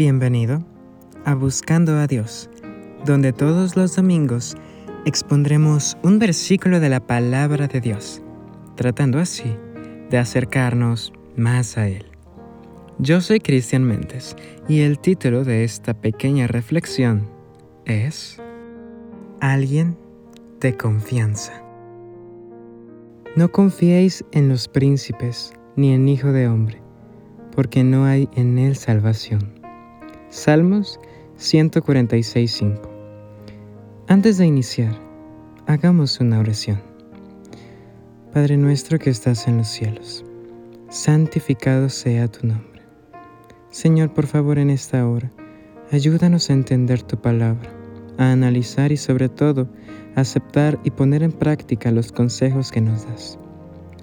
Bienvenido a Buscando a Dios, donde todos los domingos expondremos un versículo de la palabra de Dios, tratando así de acercarnos más a Él. Yo soy Cristian Méndez y el título de esta pequeña reflexión es Alguien de confianza. No confiéis en los príncipes ni en hijo de hombre, porque no hay en él salvación. Salmos 146.5 Antes de iniciar, hagamos una oración. Padre nuestro que estás en los cielos, santificado sea tu nombre. Señor, por favor, en esta hora, ayúdanos a entender tu palabra, a analizar y sobre todo, aceptar y poner en práctica los consejos que nos das.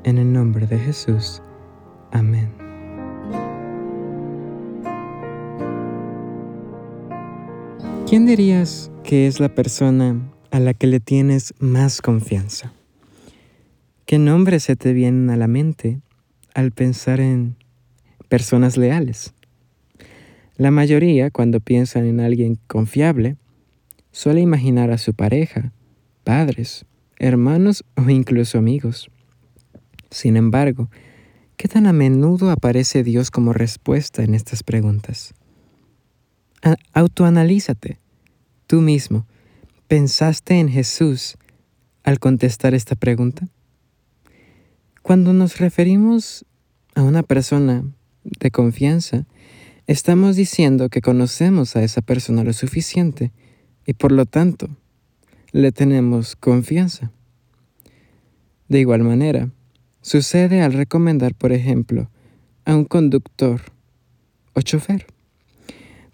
En el nombre de Jesús. Amén. ¿Quién dirías que es la persona a la que le tienes más confianza? ¿Qué nombres se te vienen a la mente al pensar en personas leales? La mayoría, cuando piensan en alguien confiable, suele imaginar a su pareja, padres, hermanos o incluso amigos. Sin embargo, ¿qué tan a menudo aparece Dios como respuesta en estas preguntas? Autoanalízate, tú mismo. ¿Pensaste en Jesús al contestar esta pregunta? Cuando nos referimos a una persona de confianza, estamos diciendo que conocemos a esa persona lo suficiente y por lo tanto le tenemos confianza. De igual manera, sucede al recomendar, por ejemplo, a un conductor o chofer,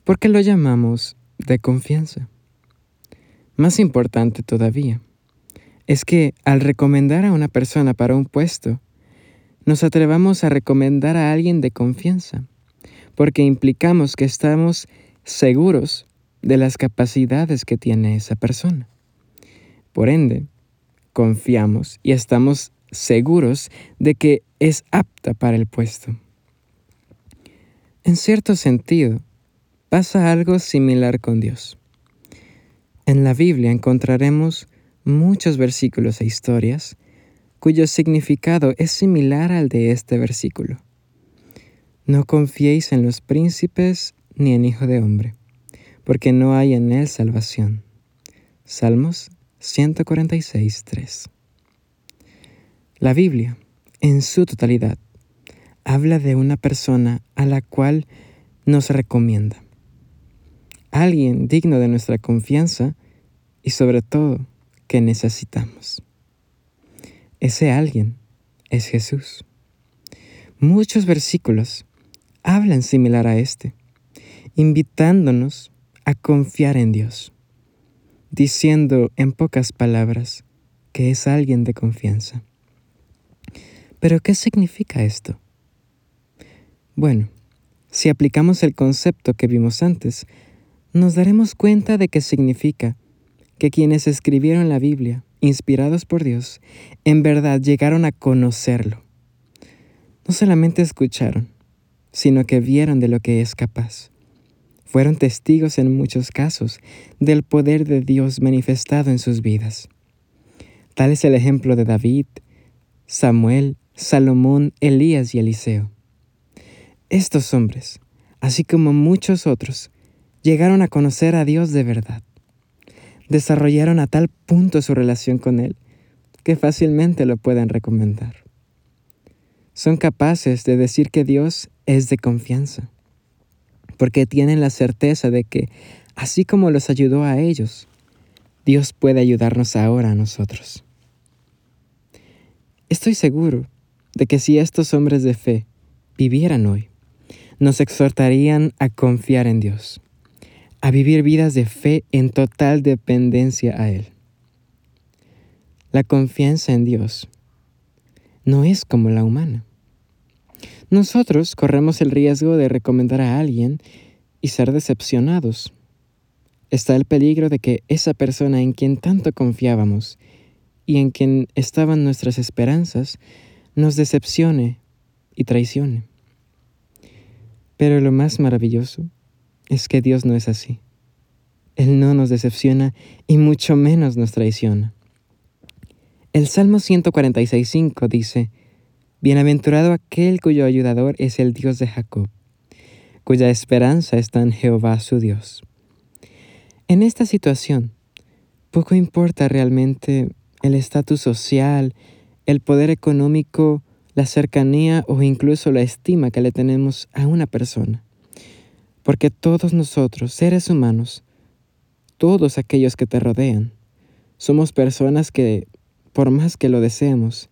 porque lo llamamos de confianza. Más importante todavía, es que al recomendar a una persona para un puesto, nos atrevamos a recomendar a alguien de confianza, porque implicamos que estamos seguros de las capacidades que tiene esa persona. Por ende, confiamos y estamos seguros de que es apta para el puesto. En cierto sentido, pasa algo similar con Dios. En la Biblia encontraremos muchos versículos e historias cuyo significado es similar al de este versículo. No confiéis en los príncipes ni en hijo de hombre, porque no hay en él salvación. Salmos 146.3. La Biblia, en su totalidad, habla de una persona a la cual nos recomienda. Alguien digno de nuestra confianza y sobre todo que necesitamos. Ese alguien es Jesús. Muchos versículos hablan similar a este, invitándonos a confiar en Dios diciendo en pocas palabras que es alguien de confianza. Pero ¿qué significa esto? Bueno, si aplicamos el concepto que vimos antes, nos daremos cuenta de que significa que quienes escribieron la Biblia, inspirados por Dios, en verdad llegaron a conocerlo. No solamente escucharon, sino que vieron de lo que es capaz. Fueron testigos en muchos casos del poder de Dios manifestado en sus vidas. Tal es el ejemplo de David, Samuel, Salomón, Elías y Eliseo. Estos hombres, así como muchos otros, llegaron a conocer a Dios de verdad. Desarrollaron a tal punto su relación con Él que fácilmente lo pueden recomendar. Son capaces de decir que Dios es de confianza porque tienen la certeza de que, así como los ayudó a ellos, Dios puede ayudarnos ahora a nosotros. Estoy seguro de que si estos hombres de fe vivieran hoy, nos exhortarían a confiar en Dios, a vivir vidas de fe en total dependencia a Él. La confianza en Dios no es como la humana. Nosotros corremos el riesgo de recomendar a alguien y ser decepcionados. Está el peligro de que esa persona en quien tanto confiábamos y en quien estaban nuestras esperanzas nos decepcione y traicione. Pero lo más maravilloso es que Dios no es así. Él no nos decepciona y mucho menos nos traiciona. El Salmo 146.5 dice, Bienaventurado aquel cuyo ayudador es el Dios de Jacob, cuya esperanza está en Jehová su Dios. En esta situación, poco importa realmente el estatus social, el poder económico, la cercanía o incluso la estima que le tenemos a una persona. Porque todos nosotros, seres humanos, todos aquellos que te rodean, somos personas que por más que lo deseemos,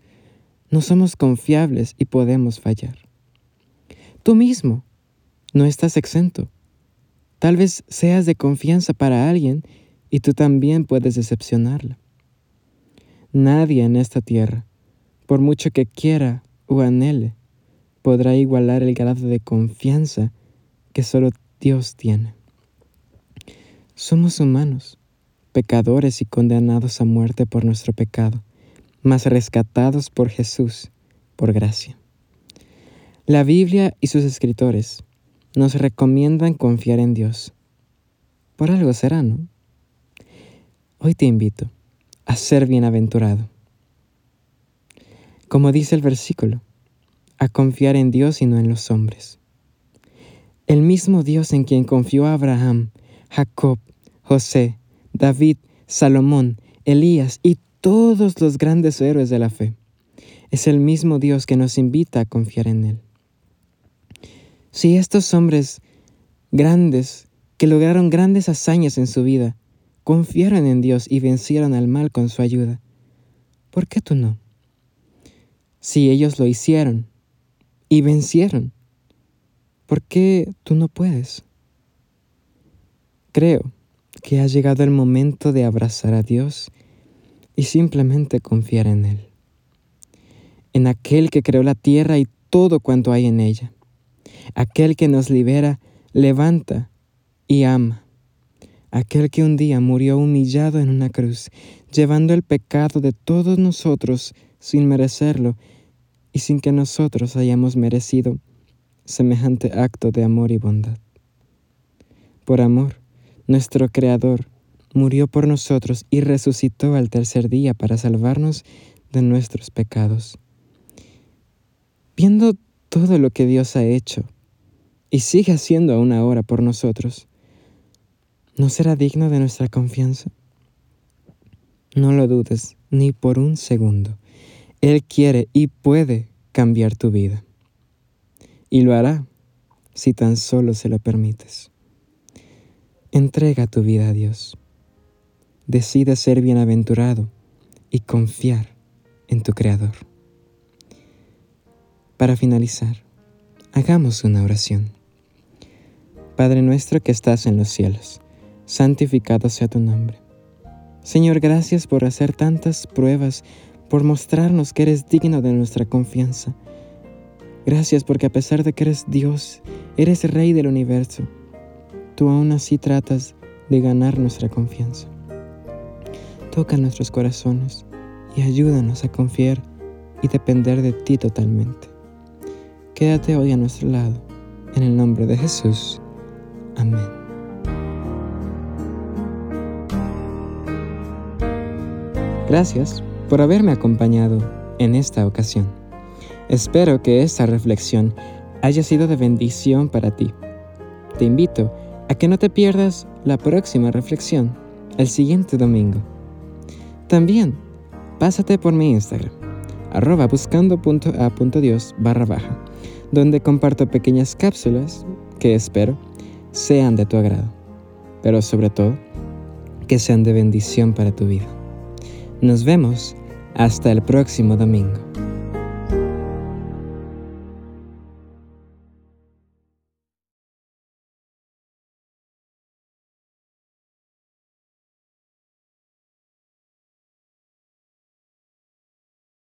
no somos confiables y podemos fallar. Tú mismo no estás exento. Tal vez seas de confianza para alguien y tú también puedes decepcionarla. Nadie en esta tierra, por mucho que quiera o anhele, podrá igualar el grado de confianza que solo Dios tiene. Somos humanos, pecadores y condenados a muerte por nuestro pecado mas rescatados por Jesús, por gracia. La Biblia y sus escritores nos recomiendan confiar en Dios. Por algo será, ¿no? Hoy te invito a ser bienaventurado. Como dice el versículo, a confiar en Dios y no en los hombres. El mismo Dios en quien confió Abraham, Jacob, José, David, Salomón, Elías y todos los grandes héroes de la fe. Es el mismo Dios que nos invita a confiar en Él. Si estos hombres grandes, que lograron grandes hazañas en su vida, confiaron en Dios y vencieron al mal con su ayuda, ¿por qué tú no? Si ellos lo hicieron y vencieron, ¿por qué tú no puedes? Creo que ha llegado el momento de abrazar a Dios y simplemente confiar en Él, en aquel que creó la tierra y todo cuanto hay en ella, aquel que nos libera, levanta y ama, aquel que un día murió humillado en una cruz, llevando el pecado de todos nosotros sin merecerlo y sin que nosotros hayamos merecido semejante acto de amor y bondad. Por amor, nuestro Creador murió por nosotros y resucitó al tercer día para salvarnos de nuestros pecados. Viendo todo lo que Dios ha hecho y sigue haciendo aún ahora por nosotros, ¿no será digno de nuestra confianza? No lo dudes ni por un segundo. Él quiere y puede cambiar tu vida. Y lo hará si tan solo se lo permites. Entrega tu vida a Dios decide ser bienaventurado y confiar en tu Creador. Para finalizar, hagamos una oración. Padre nuestro que estás en los cielos, santificado sea tu nombre. Señor, gracias por hacer tantas pruebas, por mostrarnos que eres digno de nuestra confianza. Gracias porque a pesar de que eres Dios, eres Rey del universo, tú aún así tratas de ganar nuestra confianza. Toca nuestros corazones y ayúdanos a confiar y depender de ti totalmente. Quédate hoy a nuestro lado. En el nombre de Jesús. Amén. Gracias por haberme acompañado en esta ocasión. Espero que esta reflexión haya sido de bendición para ti. Te invito a que no te pierdas la próxima reflexión el siguiente domingo. También, pásate por mi Instagram, arroba buscando.a.dios barra baja, donde comparto pequeñas cápsulas que espero sean de tu agrado, pero sobre todo, que sean de bendición para tu vida. Nos vemos hasta el próximo domingo.